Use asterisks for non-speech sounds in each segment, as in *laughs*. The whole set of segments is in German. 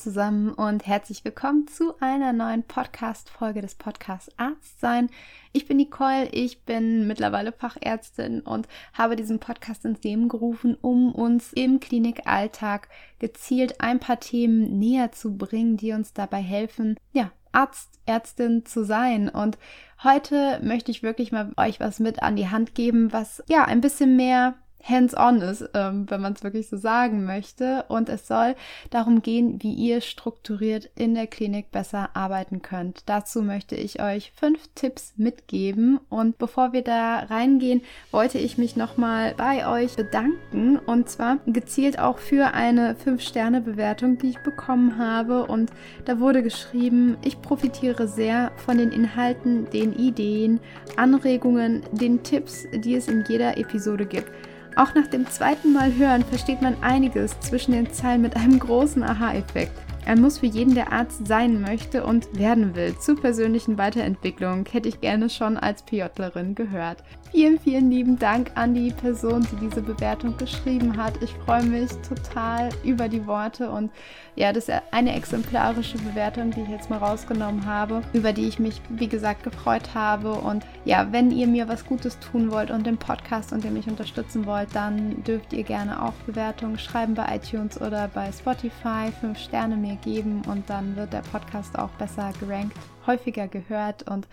zusammen und herzlich willkommen zu einer neuen Podcast-Folge des Podcasts Arztsein. Ich bin Nicole, ich bin mittlerweile Fachärztin und habe diesen Podcast ins Leben gerufen, um uns im Klinikalltag gezielt ein paar Themen näher zu bringen, die uns dabei helfen, ja, Arzt, Ärztin zu sein. Und heute möchte ich wirklich mal euch was mit an die Hand geben, was ja ein bisschen mehr hands-on ist, ähm, wenn man es wirklich so sagen möchte. Und es soll darum gehen, wie ihr strukturiert in der Klinik besser arbeiten könnt. Dazu möchte ich euch fünf Tipps mitgeben. Und bevor wir da reingehen, wollte ich mich nochmal bei euch bedanken. Und zwar gezielt auch für eine 5-Sterne-Bewertung, die ich bekommen habe. Und da wurde geschrieben, ich profitiere sehr von den Inhalten, den Ideen, Anregungen, den Tipps, die es in jeder Episode gibt. Auch nach dem zweiten Mal hören versteht man einiges zwischen den Zeilen mit einem großen Aha-Effekt. Er muss für jeden, der Arzt sein möchte und werden will. Zur persönlichen Weiterentwicklung hätte ich gerne schon als PJlerin gehört. Vielen, vielen lieben Dank an die Person, die diese Bewertung geschrieben hat. Ich freue mich total über die Worte und ja, das ist eine exemplarische Bewertung, die ich jetzt mal rausgenommen habe, über die ich mich, wie gesagt, gefreut habe. Und ja, wenn ihr mir was Gutes tun wollt und den Podcast und ihr mich unterstützen wollt, dann dürft ihr gerne auch Bewertungen schreiben bei iTunes oder bei Spotify, fünf Sterne mir geben und dann wird der Podcast auch besser gerankt häufiger gehört. Und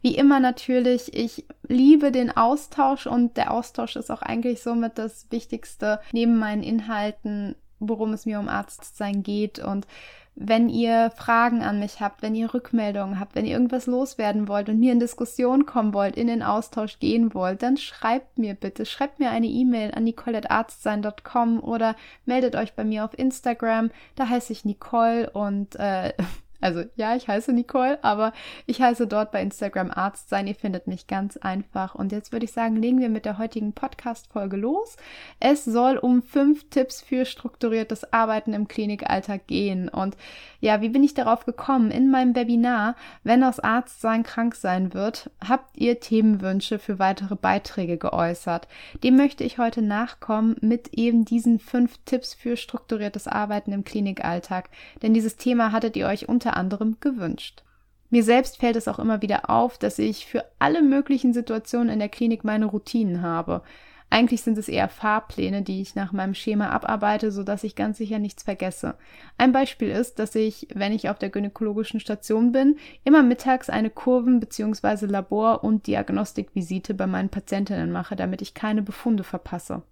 wie immer natürlich, ich liebe den Austausch und der Austausch ist auch eigentlich somit das Wichtigste neben meinen Inhalten, worum es mir um Arztsein geht. Und wenn ihr Fragen an mich habt, wenn ihr Rückmeldungen habt, wenn ihr irgendwas loswerden wollt und mir in Diskussion kommen wollt, in den Austausch gehen wollt, dann schreibt mir bitte, schreibt mir eine E-Mail an nicole.arztsein.com oder meldet euch bei mir auf Instagram. Da heiße ich Nicole und äh, *laughs* Also ja, ich heiße Nicole, aber ich heiße dort bei Instagram Arzt sein. Ihr findet mich ganz einfach. Und jetzt würde ich sagen, legen wir mit der heutigen Podcast-Folge los. Es soll um fünf Tipps für strukturiertes Arbeiten im Klinikalltag gehen. Und ja, wie bin ich darauf gekommen? In meinem Webinar, wenn aus Arzt sein krank sein wird, habt ihr Themenwünsche für weitere Beiträge geäußert. Dem möchte ich heute nachkommen mit eben diesen fünf Tipps für strukturiertes Arbeiten im Klinikalltag. Denn dieses Thema hattet ihr euch unter anderem gewünscht. Mir selbst fällt es auch immer wieder auf, dass ich für alle möglichen Situationen in der Klinik meine Routinen habe. Eigentlich sind es eher Fahrpläne, die ich nach meinem Schema abarbeite, sodass ich ganz sicher nichts vergesse. Ein Beispiel ist, dass ich, wenn ich auf der gynäkologischen Station bin, immer mittags eine Kurven- bzw. Labor- und Diagnostikvisite bei meinen Patientinnen mache, damit ich keine Befunde verpasse.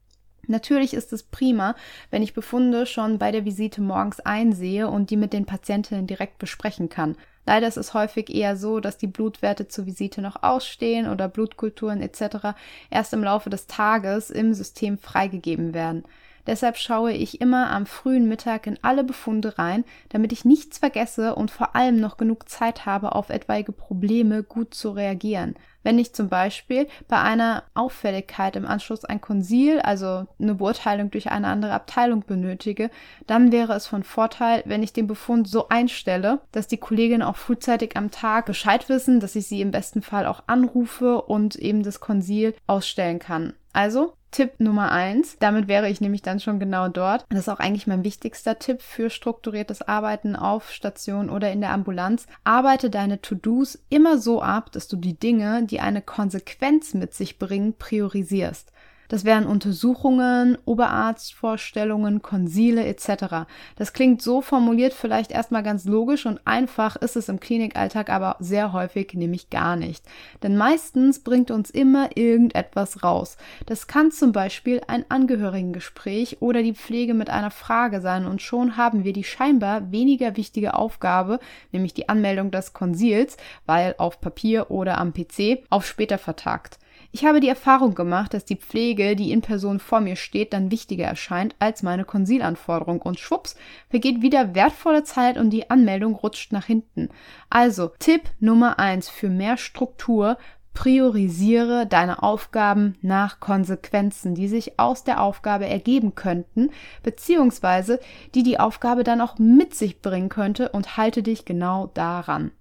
Natürlich ist es prima, wenn ich Befunde schon bei der Visite morgens einsehe und die mit den Patientinnen direkt besprechen kann. Leider ist es häufig eher so, dass die Blutwerte zur Visite noch ausstehen oder Blutkulturen etc. erst im Laufe des Tages im System freigegeben werden. Deshalb schaue ich immer am frühen Mittag in alle Befunde rein, damit ich nichts vergesse und vor allem noch genug Zeit habe, auf etwaige Probleme gut zu reagieren. Wenn ich zum Beispiel bei einer Auffälligkeit im Anschluss ein Konsil, also eine Beurteilung durch eine andere Abteilung benötige, dann wäre es von Vorteil, wenn ich den Befund so einstelle, dass die Kolleginnen auch frühzeitig am Tag Bescheid wissen, dass ich sie im besten Fall auch anrufe und eben das Konsil ausstellen kann. Also Tipp Nummer eins. Damit wäre ich nämlich dann schon genau dort. Das ist auch eigentlich mein wichtigster Tipp für strukturiertes Arbeiten auf Station oder in der Ambulanz. Arbeite deine To-Dos immer so ab, dass du die Dinge, die eine Konsequenz mit sich bringen, priorisierst. Das wären Untersuchungen, Oberarztvorstellungen, Konsile etc. Das klingt so formuliert vielleicht erstmal ganz logisch und einfach ist es im Klinikalltag aber sehr häufig nämlich gar nicht. Denn meistens bringt uns immer irgendetwas raus. Das kann zum Beispiel ein Angehörigengespräch oder die Pflege mit einer Frage sein und schon haben wir die scheinbar weniger wichtige Aufgabe, nämlich die Anmeldung des Konsils, weil auf Papier oder am PC, auf später vertagt. Ich habe die Erfahrung gemacht, dass die Pflege, die in Person vor mir steht, dann wichtiger erscheint als meine Konsilanforderung und schwupps, vergeht wieder wertvolle Zeit und die Anmeldung rutscht nach hinten. Also, Tipp Nummer eins für mehr Struktur, priorisiere deine Aufgaben nach Konsequenzen, die sich aus der Aufgabe ergeben könnten, beziehungsweise die die Aufgabe dann auch mit sich bringen könnte und halte dich genau daran.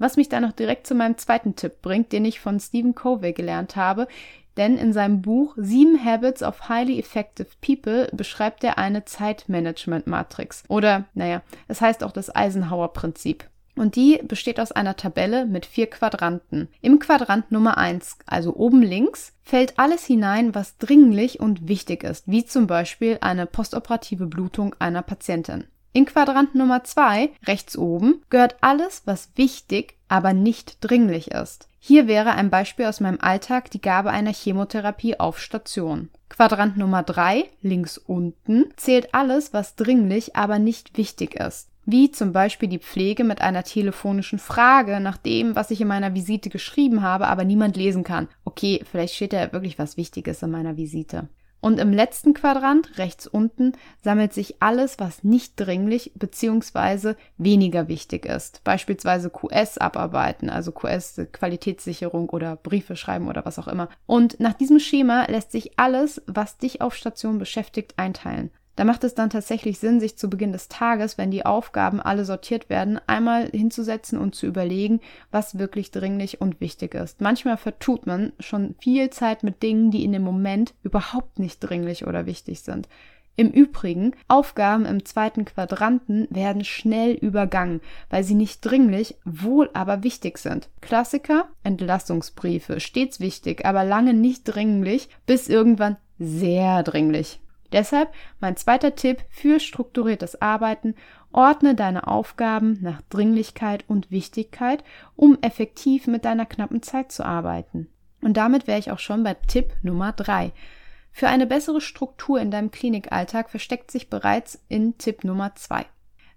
Was mich dann noch direkt zu meinem zweiten Tipp bringt, den ich von Stephen Covey gelernt habe. denn in seinem Buch Sieben Habits of Highly Effective People beschreibt er eine Zeitmanagement-Matrix. Oder, naja, es heißt auch das Eisenhower-Prinzip. Und die besteht aus einer Tabelle mit vier Quadranten. Im Quadrant Nummer 1, also oben links, fällt alles hinein, was dringlich und wichtig ist, wie zum Beispiel eine postoperative Blutung einer Patientin. In Quadrant Nummer 2, rechts oben, gehört alles, was wichtig, aber nicht dringlich ist. Hier wäre ein Beispiel aus meinem Alltag die Gabe einer Chemotherapie auf Station. Quadrant Nummer 3, links unten, zählt alles, was dringlich, aber nicht wichtig ist. Wie zum Beispiel die Pflege mit einer telefonischen Frage nach dem, was ich in meiner Visite geschrieben habe, aber niemand lesen kann. Okay, vielleicht steht da wirklich was Wichtiges in meiner Visite. Und im letzten Quadrant, rechts unten, sammelt sich alles, was nicht dringlich bzw. weniger wichtig ist. Beispielsweise QS abarbeiten, also QS Qualitätssicherung oder Briefe schreiben oder was auch immer. Und nach diesem Schema lässt sich alles, was dich auf Station beschäftigt, einteilen. Da macht es dann tatsächlich Sinn, sich zu Beginn des Tages, wenn die Aufgaben alle sortiert werden, einmal hinzusetzen und zu überlegen, was wirklich dringlich und wichtig ist. Manchmal vertut man schon viel Zeit mit Dingen, die in dem Moment überhaupt nicht dringlich oder wichtig sind. Im Übrigen, Aufgaben im zweiten Quadranten werden schnell übergangen, weil sie nicht dringlich, wohl aber wichtig sind. Klassiker, Entlassungsbriefe, stets wichtig, aber lange nicht dringlich, bis irgendwann sehr dringlich. Deshalb mein zweiter Tipp für strukturiertes Arbeiten, ordne deine Aufgaben nach Dringlichkeit und Wichtigkeit, um effektiv mit deiner knappen Zeit zu arbeiten. Und damit wäre ich auch schon bei Tipp Nummer drei. Für eine bessere Struktur in deinem Klinikalltag versteckt sich bereits in Tipp Nummer zwei.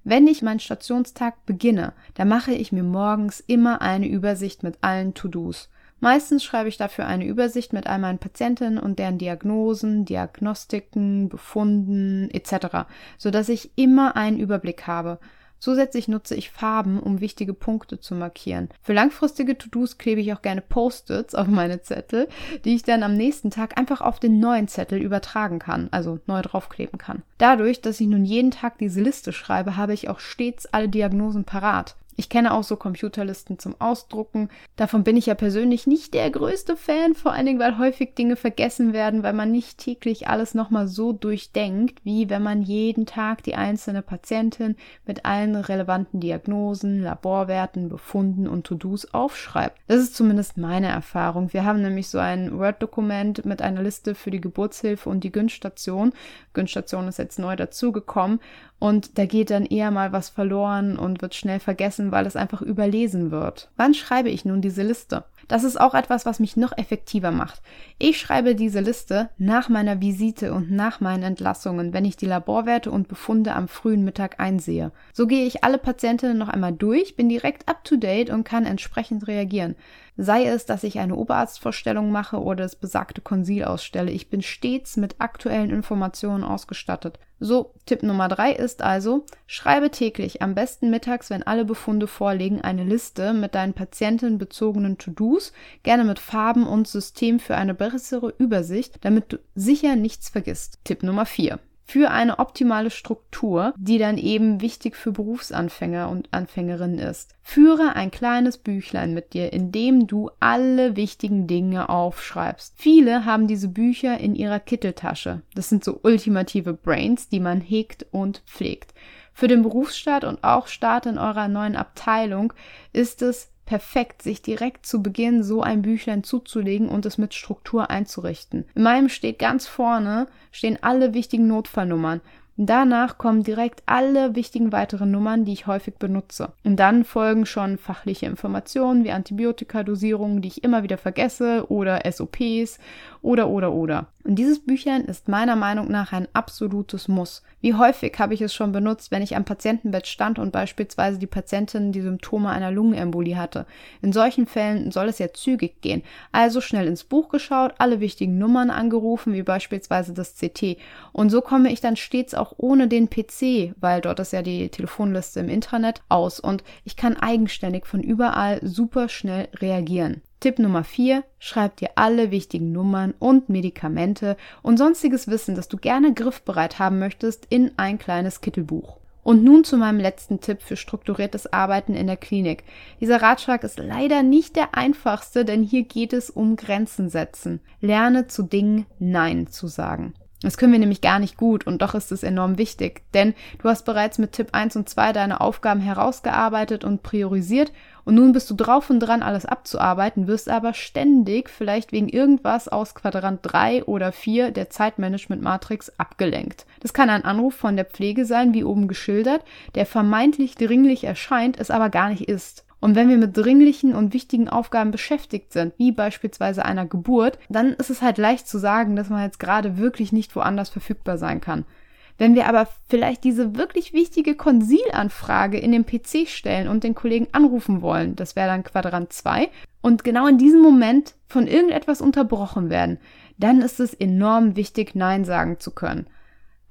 Wenn ich meinen Stationstag beginne, dann mache ich mir morgens immer eine Übersicht mit allen To-Dos. Meistens schreibe ich dafür eine Übersicht mit all meinen Patientinnen und deren Diagnosen, Diagnostiken, Befunden etc., sodass ich immer einen Überblick habe. Zusätzlich nutze ich Farben, um wichtige Punkte zu markieren. Für langfristige To-Dos klebe ich auch gerne Post-its auf meine Zettel, die ich dann am nächsten Tag einfach auf den neuen Zettel übertragen kann, also neu draufkleben kann. Dadurch, dass ich nun jeden Tag diese Liste schreibe, habe ich auch stets alle Diagnosen parat. Ich kenne auch so Computerlisten zum Ausdrucken. Davon bin ich ja persönlich nicht der größte Fan, vor allen Dingen, weil häufig Dinge vergessen werden, weil man nicht täglich alles nochmal so durchdenkt, wie wenn man jeden Tag die einzelne Patientin mit allen relevanten Diagnosen, Laborwerten, Befunden und To-Dos aufschreibt. Das ist zumindest meine Erfahrung. Wir haben nämlich so ein Word-Dokument mit einer Liste für die Geburtshilfe und die Günststation. Günststation ist jetzt neu dazugekommen und da geht dann eher mal was verloren und wird schnell vergessen, weil es einfach überlesen wird. Wann schreibe ich nun diese Liste? Das ist auch etwas, was mich noch effektiver macht. Ich schreibe diese Liste nach meiner Visite und nach meinen Entlassungen, wenn ich die Laborwerte und Befunde am frühen Mittag einsehe. So gehe ich alle Patientinnen noch einmal durch, bin direkt up to date und kann entsprechend reagieren. Sei es, dass ich eine Oberarztvorstellung mache oder das besagte Konsil ausstelle, ich bin stets mit aktuellen Informationen ausgestattet. So, Tipp Nummer drei ist also, schreibe täglich, am besten mittags, wenn alle Befunde vorliegen, eine Liste mit deinen patientenbezogenen To-Dos, gerne mit Farben und System für eine bessere Übersicht, damit du sicher nichts vergisst. Tipp Nummer vier für eine optimale Struktur, die dann eben wichtig für Berufsanfänger und Anfängerinnen ist. Führe ein kleines Büchlein mit dir, in dem du alle wichtigen Dinge aufschreibst. Viele haben diese Bücher in ihrer Kitteltasche. Das sind so ultimative Brains, die man hegt und pflegt. Für den Berufsstart und auch Start in eurer neuen Abteilung ist es perfekt, sich direkt zu Beginn so ein Büchlein zuzulegen und es mit Struktur einzurichten. In meinem steht ganz vorne, stehen alle wichtigen Notfallnummern. Danach kommen direkt alle wichtigen weiteren Nummern, die ich häufig benutze. Und dann folgen schon fachliche Informationen wie Antibiotikadosierungen, die ich immer wieder vergesse, oder SOPs oder oder oder. Und dieses Büchlein ist meiner Meinung nach ein absolutes Muss. Wie häufig habe ich es schon benutzt, wenn ich am Patientenbett stand und beispielsweise die Patientin die Symptome einer Lungenembolie hatte. In solchen Fällen soll es ja zügig gehen. Also schnell ins Buch geschaut, alle wichtigen Nummern angerufen, wie beispielsweise das CT. Und so komme ich dann stets auch ohne den PC, weil dort ist ja die Telefonliste im Internet, aus und ich kann eigenständig von überall super schnell reagieren. Tipp Nummer 4. Schreib dir alle wichtigen Nummern und Medikamente und sonstiges Wissen, das du gerne griffbereit haben möchtest, in ein kleines Kittelbuch. Und nun zu meinem letzten Tipp für strukturiertes Arbeiten in der Klinik. Dieser Ratschlag ist leider nicht der einfachste, denn hier geht es um Grenzen setzen. Lerne zu Dingen Nein zu sagen. Das können wir nämlich gar nicht gut und doch ist es enorm wichtig, denn du hast bereits mit Tipp 1 und 2 deine Aufgaben herausgearbeitet und priorisiert und nun bist du drauf und dran, alles abzuarbeiten, wirst aber ständig, vielleicht wegen irgendwas aus Quadrant 3 oder 4 der Zeitmanagement-Matrix abgelenkt. Das kann ein Anruf von der Pflege sein, wie oben geschildert, der vermeintlich dringlich erscheint, es aber gar nicht ist. Und wenn wir mit dringlichen und wichtigen Aufgaben beschäftigt sind, wie beispielsweise einer Geburt, dann ist es halt leicht zu sagen, dass man jetzt gerade wirklich nicht woanders verfügbar sein kann. Wenn wir aber vielleicht diese wirklich wichtige Konsilanfrage in den PC stellen und den Kollegen anrufen wollen, das wäre dann Quadrant 2, und genau in diesem Moment von irgendetwas unterbrochen werden, dann ist es enorm wichtig, Nein sagen zu können.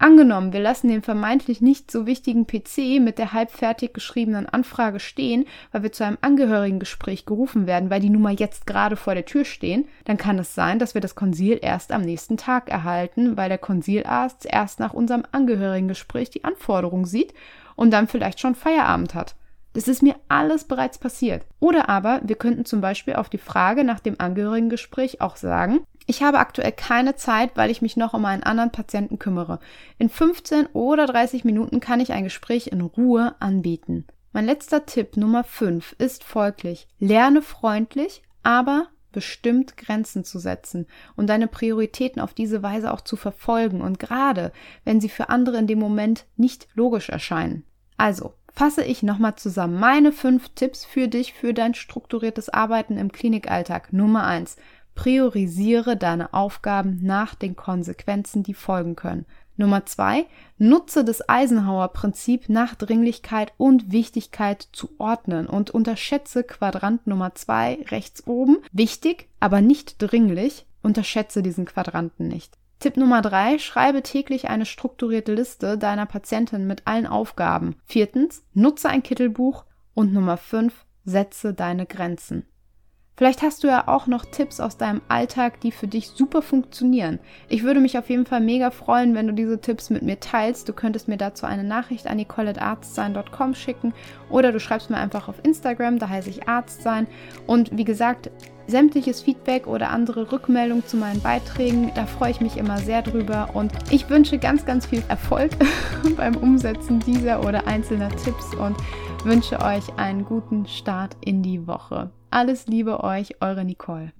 Angenommen, wir lassen den vermeintlich nicht so wichtigen PC mit der halbfertig geschriebenen Anfrage stehen, weil wir zu einem Angehörigengespräch gerufen werden, weil die Nummer jetzt gerade vor der Tür stehen, dann kann es sein, dass wir das Konsil erst am nächsten Tag erhalten, weil der Konsilarzt erst nach unserem Angehörigengespräch die Anforderung sieht und dann vielleicht schon Feierabend hat. Das ist mir alles bereits passiert. Oder aber wir könnten zum Beispiel auf die Frage nach dem Angehörigengespräch auch sagen, ich habe aktuell keine Zeit, weil ich mich noch um einen anderen Patienten kümmere. In 15 oder 30 Minuten kann ich ein Gespräch in Ruhe anbieten. Mein letzter Tipp Nummer 5 ist folglich. Lerne freundlich, aber bestimmt Grenzen zu setzen und deine Prioritäten auf diese Weise auch zu verfolgen und gerade wenn sie für andere in dem Moment nicht logisch erscheinen. Also, fasse ich nochmal zusammen meine fünf Tipps für dich für dein strukturiertes Arbeiten im Klinikalltag. Nummer eins: Priorisiere deine Aufgaben nach den Konsequenzen, die folgen können. Nummer zwei: Nutze das Eisenhower-Prinzip nach Dringlichkeit und Wichtigkeit zu ordnen und unterschätze Quadrant Nummer zwei rechts oben. Wichtig, aber nicht dringlich. Unterschätze diesen Quadranten nicht. Tipp Nummer drei, schreibe täglich eine strukturierte Liste deiner Patientin mit allen Aufgaben. Viertens, nutze ein Kittelbuch. Und Nummer fünf, setze deine Grenzen. Vielleicht hast du ja auch noch Tipps aus deinem Alltag, die für dich super funktionieren. Ich würde mich auf jeden Fall mega freuen, wenn du diese Tipps mit mir teilst. Du könntest mir dazu eine Nachricht an nicole.arztsein.com schicken oder du schreibst mir einfach auf Instagram, da heiße ich Arztsein. Und wie gesagt, sämtliches Feedback oder andere Rückmeldungen zu meinen Beiträgen, da freue ich mich immer sehr drüber und ich wünsche ganz, ganz viel Erfolg *laughs* beim Umsetzen dieser oder einzelner Tipps und wünsche euch einen guten Start in die Woche. Alles Liebe euch, eure Nicole.